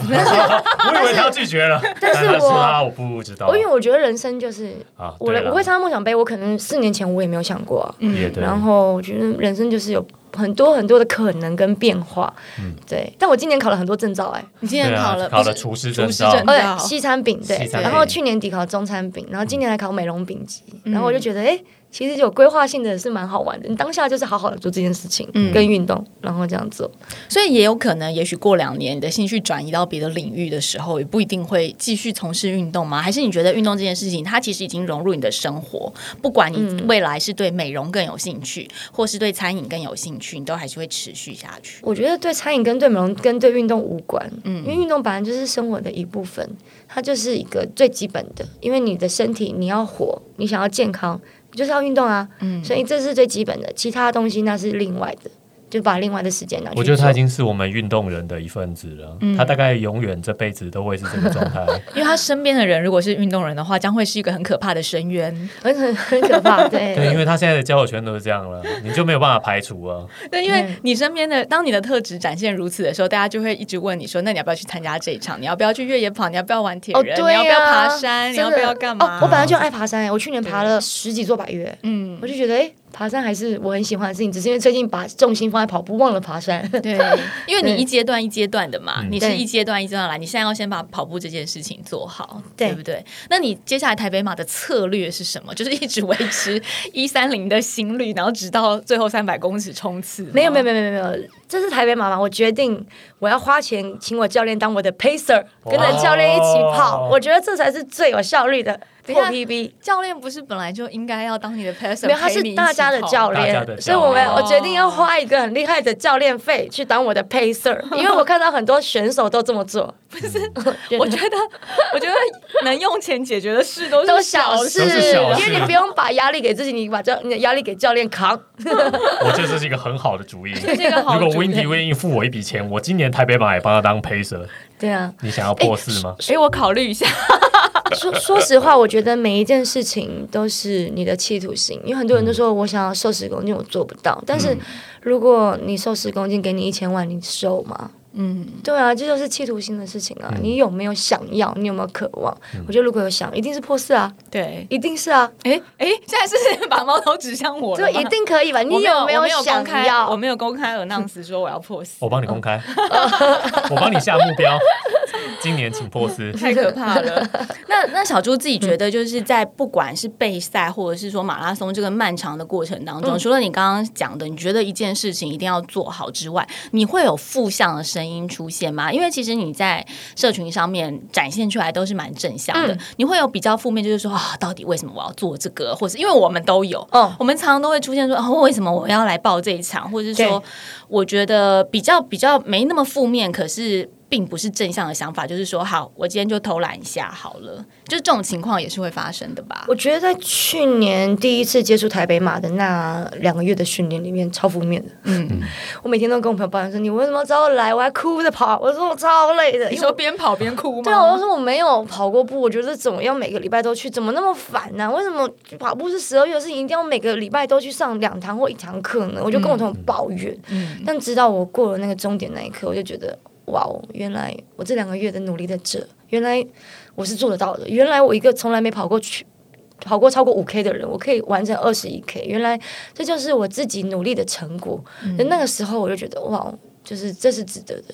以为他要拒绝了，但是我啊，我不知道。我因为我觉得人生就是我的我会参加梦想杯，我可能四年前我也没有想过啊、也对，然后我觉得人生就是有很多很多的可能跟变化，嗯对。但我今年考了很多证照、哎，你今年考了考了厨师证照厨师证而照且西餐饼对然后去年底考中餐饼，然后今年还考美容饼级，然后我就觉得，哎、其实有规划性的是蛮好玩的。你当下就是好好的做这件事情，跟运动，然后这样做。所以也有可能，也许过两年你的兴趣转移到别的领域的时候，也不一定会继续从事运动吗？还是你觉得运动这件事情，它其实已经融入你的生活，不管你未来是对美容更有兴趣，或是对餐饮更有兴趣，你都还是会持续下去。我觉得对餐饮跟对美容跟对运动无关，嗯，因为运动本来就是生活的一部分，它就是一个最基本的。因为你的身体你要活，你想要健康，你就是要运动啊，嗯，所以这是最基本的，其他东西那是另外的，就把另外的时间拿去做。我觉得他已经是我们运动人的一份子了，他大概永远这辈子都会是这个状态。因为他身边的人如果是运动人的话，将会是一个很可怕的深渊。很很很可怕，对对，因为他现在的交友圈都是这样了，你就没有办法排除啊。对，因为你身边的，当你的特质展现如此的时候，大家就会一直问你说：“那你要不要去参加这一场？你要不要去越野跑？你要不要玩铁人？哦对你要不要啊爬山？你要不要干嘛？”哦，我本来就爱爬山、我去年爬了十几座百岳，嗯，我就觉得，哎、爬山还是我很喜欢的事情，只是因为最近把重心放在跑步，忘了爬山。对，因为你一阶段一阶段的嘛，你是一阶段一阶段来，你现在要先把跑步这件事情做好，对对不对？那你接下来台北马的策略是什么？就是一直维持一三零的心率，然后直到最后三百公尺冲刺？没有没有没有没有没有，这是台北妈妈，我决定我要花钱请我教练当我的 pacer，跟着教练一起跑，哦。我觉得这才是最有效率的。破 PB。教练不是本来就应该要当你的 passer，没有，他是大家的教练所以我们我决定要花一个很厉害的教练费去当我的 pacer，因为我看到很多选手都这么做。不是 我觉得，我觉得能用钱解决的事都都是小小事，小事。因为你不用把压力给自己，你把教你的压力给教练扛。我觉得这是一个很好的主意。这是一个好 Windy 愿意付我一笔钱，我今年台北马也帮他当 pacer。对啊，你想要破四吗？哎，我考虑一下，说说实话，我觉得每一件事情都是你的企图心，因为很多人都说我想要瘦十公斤，我做不到。但是如果你瘦十公斤，给你一千万，你瘦吗？嗯，对啊，这就是企图心的事情啊。你有没有想要？你有没有渴望？我觉得如果有想，一定是破四啊。对，一定是啊。哎哎，现在是 把矛头指向我，就一定可以吧？你有没有想要？我没有公开 announce 说我要破四，我帮你公开 我帮你下目标。今年请破四，太可怕了。那那小猪自己觉得，就是在不管是备赛，或者是说马拉松这个漫长的过程当中，除了你刚刚讲的，你觉得一件事情一定要做好之外，你会有负向的声音出现吗？因为其实你在社群上面展现出来都是蛮正向的，你会有比较负面，就是说啊，到底为什么我要做这个？或是因为我们都有，哦，我们常常都会出现说，哦，为什么我要来报这一场？或者是说，我觉得比较比较没那么负面，可是。并不是正向的想法，就是说，好，我今天就偷懒一下好了。就是这种情况也是会发生的吧？我觉得在去年第一次接触台北马的那两个月的训练里面，超负面的。嗯，我每天都跟我朋友抱怨说：“你为什么找我来？我还哭着跑。”我说：“我超累的。”你说边跑边哭吗？对啊，我说我没有跑过步，我觉得怎么样每个礼拜都去，怎么那么烦呢？为什么跑步是十二月的事情，一定要每个礼拜都去上两堂或一堂课呢？我就跟我朋友抱怨。嗯，但直到我过了那个终点那一刻，我就觉得。哇哦！原来我这两个月的努力在这，原来我是做得到的。原来我一个从来没跑过去、跑过超过五 K 的人，我可以完成二十一 K。原来这就是我自己努力的成果。那个时候我就觉得，哇，就是这是值得的。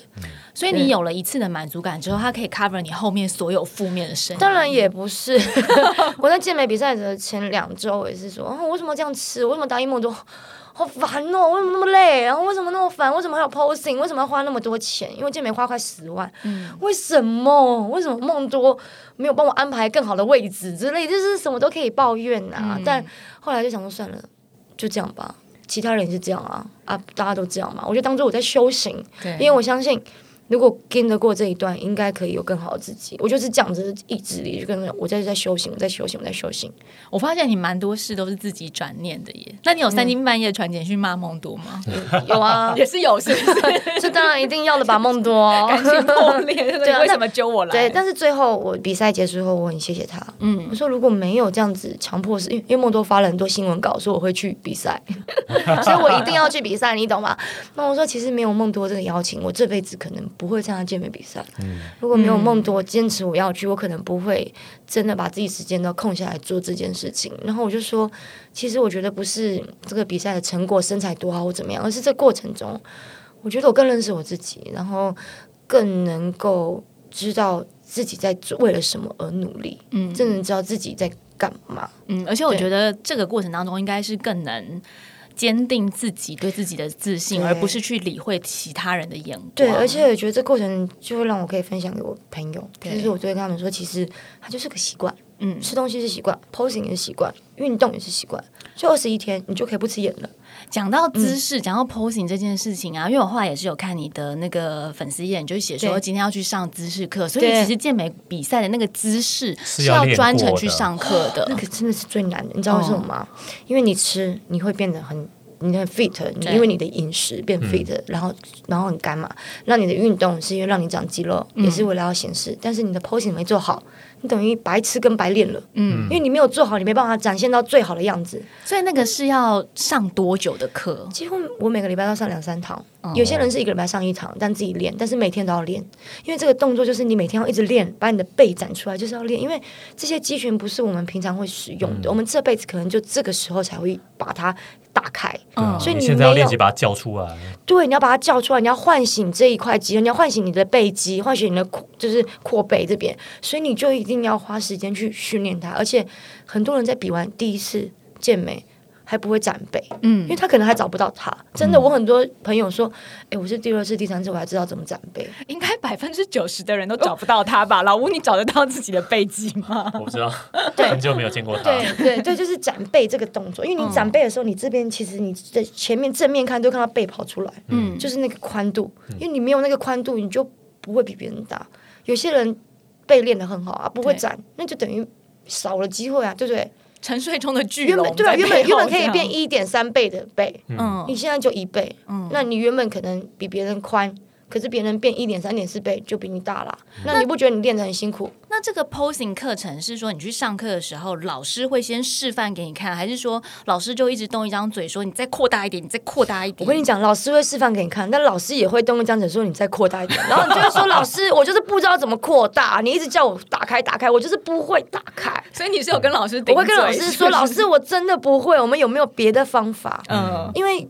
所以你有了一次的满足感之后，它可以 cover 你后面所有负面的声音。当然也不是，我在健美比赛的前两周也是说，啊，为什么这样吃？为什么答应梦中？好烦哦！为什么那么累？然后为什么那么烦？为什么还有 posing？为什么要花那么多钱？因为健美花快十万。嗯，为什么？为什么梦多没有帮我安排更好的位置之类？就是什么都可以抱怨啊。但后来就想说算了，就这样吧。其他人也是这样啊啊！大家都这样嘛。我就当做我在修行，因为我相信。如果跟得过这一段，应该可以有更好的自己。我就是这样子意志力，就跟我在在修行，我在修行，我在修行。我发现你蛮多事都是自己转念的耶。那你有三更半夜传简讯骂梦多吗？有啊，也是有，是不是？这当然一定要的吧，梦多感情破裂，对，为什么揪我来？对，但是最后我比赛结束后，我很谢谢他。嗯，我说如果没有这样子强迫是，因为因为梦多发了很多新闻稿，说我会去比赛，所以我一定要去比赛，你懂吗？那我说其实没有梦多这个邀请，我这辈子可能。不会参加健美比赛。如果没有梦多坚持我要去，我可能不会真的把自己时间都空下来做这件事情。然后我就说，其实我觉得不是这个比赛的成果身材多好或怎么样，而是这过程中，我觉得我更认识我自己，然后更能够知道自己在为了什么而努力。嗯，真的知道自己在干嘛。嗯，而且我觉得这个过程当中应该是更能。坚定自己对自己的自信，而不是去理会其他人的眼光。对，而且我觉得这过程就会让我可以分享给我朋友，就是我就会跟他们说，其实它就是个习惯。嗯，吃东西是习惯，posing 也是习惯，运动也是习惯。就二十一天，你就可以不吃盐了。讲到姿势，讲到 posing 这件事情啊，因为我后来也是有看你的那个粉丝页，就写说今天要去上姿势课，所以其实健美比赛的那个姿势是要专程去上课的。那个真的是最难的，你知道为什么吗？因为你吃，你会变得很。你很 fit，因为你的饮食变 fit，然后然后很干嘛？让你的运动是因为让你长肌肉，也是为了要显示。但是你的 posing 没做好，你等于白吃跟白练了。嗯，因为你没有做好，你没办法展现到最好的样子。所以那个是要上多久的课？几乎我每个礼拜要上两三堂。有些人是一个礼拜上一堂，但自己练，但是每天都要练，因为这个动作就是你每天要一直练，把你的背展出来，就是要练。因为这些肌群不是我们平常会使用的，我们这辈子可能就这个时候才会把它打开。嗯，所以你现在要练习把它叫出来。对，你要把它叫出来，你要唤醒这一块肌肉，你要唤醒你的背肌，唤醒你的扩，就是扩背这边。所以你就一定要花时间去训练它。而且很多人在比完第一次健美。还不会展背，嗯，因为他可能还找不到他。真的，我很多朋友说，哎，我是第二次、第三次，我还知道怎么展背。应该百分之九十的人都找不到他吧？老吴，你找得到自己的背肌吗？我不知道，很久没有见过他。对对对，就是展背这个动作，因为你展背的时候，你这边其实你在前面正面看都看到背跑出来，嗯，就是那个宽度，因为你没有那个宽度，你就不会比别人大。有些人背练得很好啊，不会展，那就等于少了机会啊，对不对？沉睡中的巨龙，对，原本原本可以变一点三倍的倍，嗯，你现在就一倍，嗯，那你原本可能比别人宽可是别人变一点三点四倍就比你大啦。那你不觉得你练得很辛苦？那这个 posing 课程是说你去上课的时候，老师会先示范给你看，还是说老师就一直动一张嘴说你再扩大一点，你再扩大一点？我跟你讲，老师会示范给你看，但老师也会动一张嘴说你再扩大一点，然后你就会说老师，我就是不知道怎么扩大，你一直叫我打开打开，我就是不会打开。所以你是有跟老师，我会跟老师说，老师我真的不会，我们有没有别的方法？嗯，因为。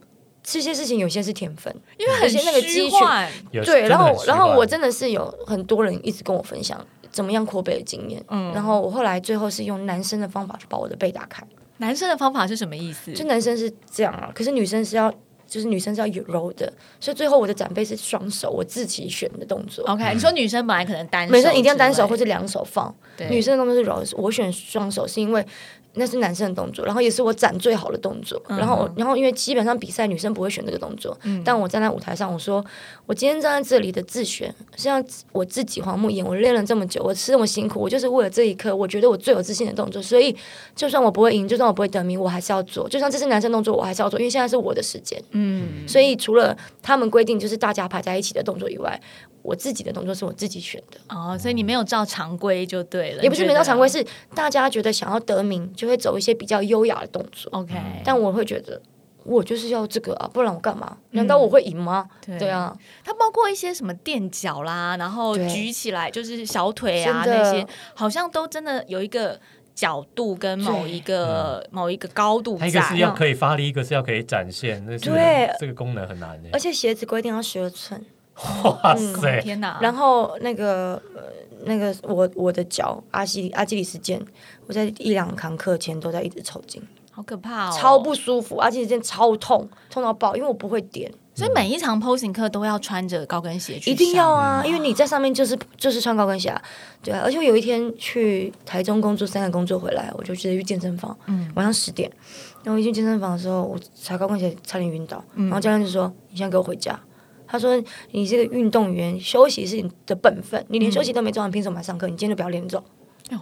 这些事情有些是天分，因为很那个虚幻。对，然后然后我真的是有很多人一直跟我分享怎么样扩背的经验。嗯，然后我后来最后是用男生的方法去把我的背打开。男生的方法是什么意思？就男生是这样啊，可是女生是要，就是女生是要有柔的，所以最后我的展背是双手，我自己选的动作。OK，你说女生本来可能单，女生一定要单手或者两手放，女生的动作是柔，我选双手是因为。那是男生的动作，然后也是我展最好的动作。然后，然后因为基本上比赛女生不会选这个动作，但我站在舞台上，我说我今天站在这里的自选，像我自己黄木演，我练了这么久，我吃这么辛苦，我就是为了这一刻，我觉得我最有自信的动作。所以，就算我不会赢，就算我不会得名，我还是要做。就算这是男生动作，我还是要做，因为现在是我的时间。嗯，所以除了他们规定就是大家排在一起的动作以外。我自己的动作是我自己选的哦，所以你没有照常规就对了。也不是没照常规，是大家觉得想要得名，就会走一些比较优雅的动作。OK，但我会觉得我就是要这个啊，不然我干嘛？难道我会赢吗？对啊，它包括一些什么垫脚啦，然后举起来就是小腿啊那些，好像都真的有一个角度跟某一个某一个高度。一个是要可以发力，一个是要可以展现。那对这个功能很难的。而且鞋子规定要十二寸。哇塞！天哪！然后那个呃，那个我我的脚阿基阿基里斯腱，我在一两堂课前都在一直抽筋，好可怕哦，超不舒服，阿基里斯腱超痛，痛到爆，因为我不会点，所以每一场 posing 课都要穿着高跟鞋去，一定要啊，因为你在上面就是就是穿高跟鞋，啊。对啊，而且我有一天去台中工作，三个工作回来，我就直接去健身房，嗯，晚上十点，然后一进健身房的时候，我踩高跟鞋差点晕倒，然后教练就说：“你现在给我回家。”他说：“你这个运动员，休息是你的本分。你连休息都没做完，凭什么来上课？你今天就不要练走。”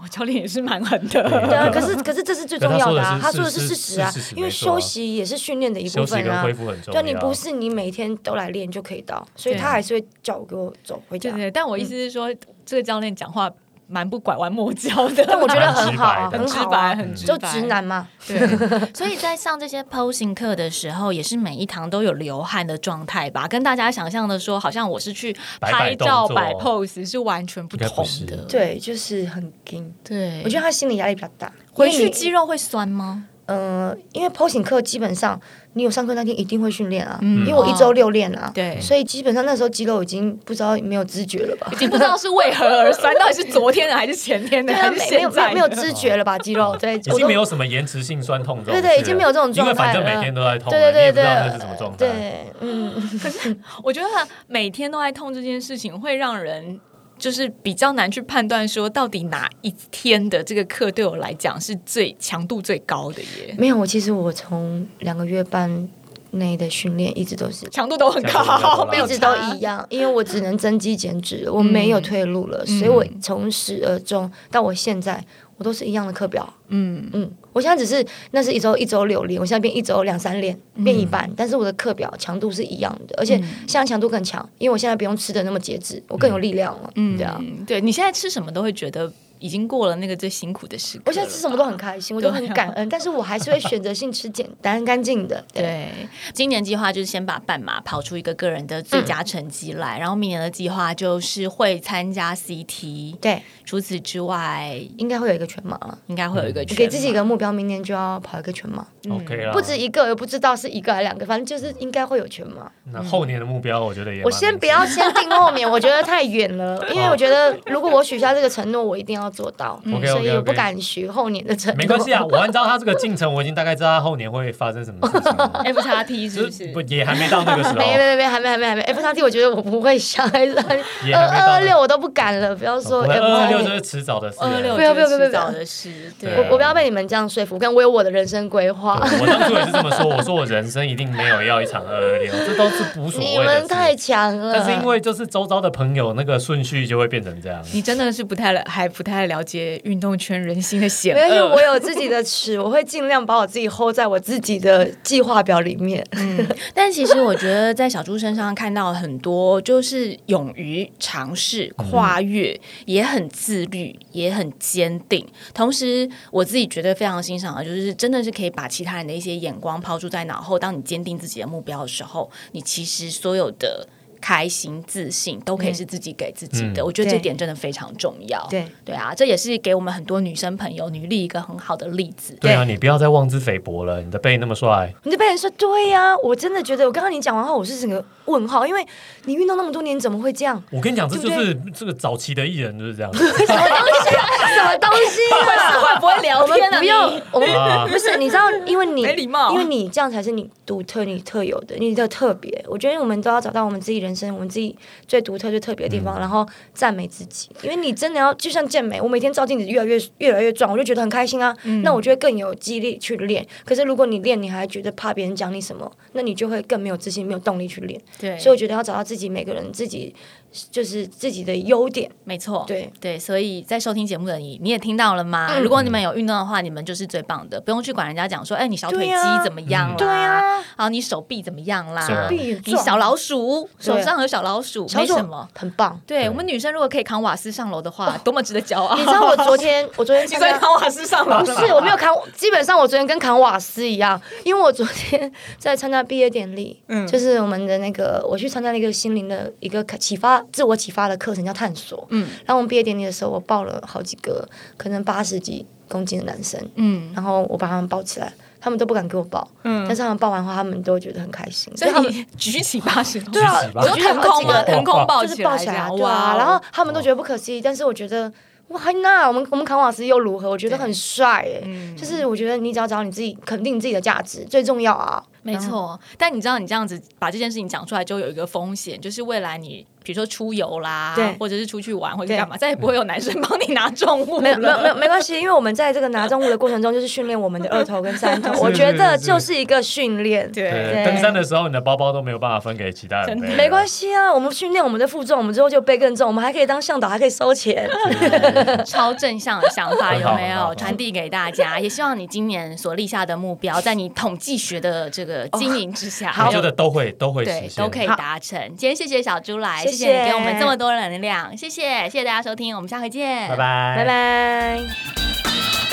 我教练也是蛮狠的。对啊，可是可是这是最重要的啊！他说的是事实啊，因为休息也是训练的一部分啊。对你不是你每天都来练就可以到，所以他还是会叫我给我走回家。对对，但我意思是说，这个教练讲话。蛮不拐弯抹角的，但我觉得很好，很直白，很直就直男嘛。对，所以在上这些 posing 课的时候，也是每一堂都有流汗的状态吧？跟大家想象的说，好像我是去拍照摆 pose 是完全不同的。对，就是很紧。对，我觉得他心理压力比较大。回去肌肉会酸吗？呃，因为 posing 课基本上。你有上课那天一定会训练啊，因为我一周六练啊，对，所以基本上那时候肌肉已经不知道没有知觉了吧？已经不知道是为何而酸，到底是昨天的还是前天的？还是没有没有知觉了吧？肌肉对，已经没有什么延迟性酸痛对对，已经没有这种状态，因为反正每天都在痛，对对对对，那是什么状态？对，嗯，可是我觉得每天都在痛这件事情会让人。就是比较难去判断说到底哪一天的这个课对我来讲是最强度最高的耶？没有，我其实我从两个月半内的训练一直都是。强度都很高，一直都一样，因为我只能增肌减脂，我没有退路了，所以我从始而终到我现在。我都是一样的课表，嗯。嗯，我现在只是那是一周一周六练，我现在变一周两三练，变一半，但是我的课表强度是一样的，而且现在强度更强，因为我现在不用吃的那么节制，我更有力量了，嗯，对啊，对你现在吃什么都会觉得。已经过了那个最辛苦的时刻。我现在吃什么都很开心，我就很感恩，但是我还是会选择性吃简单干净的。对，今年计划就是先把半马跑出一个个人的最佳成绩来，然后明年的计划就是会参加 CT。对，除此之外，应该会有一个全马了，应该会有一个。给自己一个目标，明年就要跑一个全马。OK 了，不止一个，也不知道是一个还是两个，反正就是应该会有全马。那后年的目标，我觉得也……我先不要先定后面，我觉得太远了，因为我觉得如果我许下这个承诺，我一定要做到。所以我不敢许后年的承诺。没关系啊，我按照他这个进程，我已经大概知道他后年会发生什么事情。F 叉 T 是不是？不也还没到那个时候？没没没，还没还没还没。F 叉 T 我觉得我不会想，二二二六我都不敢了。不要说二二六就是迟早的事，二六不要不要不要迟早的事。我我不要被你们这样说服，跟我有我的人生规划。我当初也是这么说，我说我人生一定没有要一场二二六，这都是无所谓。你们太强了。但是因为就是周遭的朋友那个顺序就会变成这样。你真的是不太还不太太了解运动圈人心的险没关系，恶。我有自己的尺，我会尽量把我自己 hold 在我自己的计划表里面。但其实我觉得在小猪身上看到很多，就是勇于尝试、跨越，也很自律，也很坚定。同时，我自己觉得非常欣赏的，就是真的是可以把其他人的一些眼光抛诸在脑后。当你坚定自己的目标的时候，你其实所有的。开心、自信都可以是自己给自己的，嗯我觉得这点真的非常重要。对对啊，这也是给我们很多女生朋友、女力一个很好的例子。对啊，你不要再妄自菲薄了，你的背那么帅，你的背人说对呀、我真的觉得，我刚刚你讲完后，我是整个问号，因为你运动那么多年，怎么会这样？我跟你讲，这就是这个早期的艺人就是这样。什么东西啊？什么东西啊？会不会聊天啊？不要，我们啊不是，你知道，因为你没礼貌因为你这样才是你独特、你特有的、你的特别。我觉得我们都要找到我们自己人生、我们自己最独特、最特别的地方，然后赞美自己。因为你真的要就像健美，我每天照镜子越来越越来越壮，我就觉得很开心啊。那我就会更有激励去练。可是如果你练，你还觉得怕别人讲你什么，那你就会更没有自信、没有动力去练。对，所以我觉得要找到自己每个人自己就是自己的优点。没错，对对，所以在收听节目的你，你也听到了吗？嗯如果你们有运动的话，你们就是最棒的，不用去管人家讲说，哎，你小腿肌怎么样啦？对啊，好，你手臂怎么样啦？手臂你小老鼠手上有小老鼠，没什么。很棒。对我们女生如果可以扛瓦斯上楼的话，多么值得骄傲！你知道我昨天，我昨天 你在扛瓦斯上楼不是，我没有扛，基本上我昨天跟扛瓦斯一样，因为我昨天在参加毕业典礼，嗯就是我们的那个，我去参加了一个心灵的一个启发、自我启发的课程，叫探索。嗯。然后我们毕业典礼的时候，我抱了好几个可能八十几公斤的男生，嗯，然后我把他们抱起来，他们都不敢给我抱，嗯。但是他们抱完后，他们都觉得很开心，所以他们你举起八十公对啊举起吧我说腾空吗？腾空抱就是抱起来啊，对哇啊，哦！然后他们都觉得不可思议，但是我觉得哇，那我们我们扛瓦斯又如何？我觉得很帅哎、嗯。就是我觉得你只要找你自己肯定你自己的价值最重要啊，没错，但你知道，你这样子把这件事情讲出来，就有一个风险，就是未来你比如说出游啦，或者是出去玩，或者干嘛，再也不会有男生帮你拿重物。没有没有没有没关系，因为我们在这个拿重物的过程中，就是训练我们的二头跟三头，我觉得就是一个训练。对对，登山的时候你的包包都没有办法分给其他人没关系啊，我们训练我们的负重，我们之后就背更重，我们还可以当向导，还可以收钱。超正向的想法有没有传递给大家？也希望你今年所立下的目标，在你统计学的这个经营之下，我觉得都会都会实现，对都可以达成。今天谢谢小猪来，谢谢谢你给我们这么多能量，谢谢谢谢大家收听，我们下回见，拜拜。拜拜。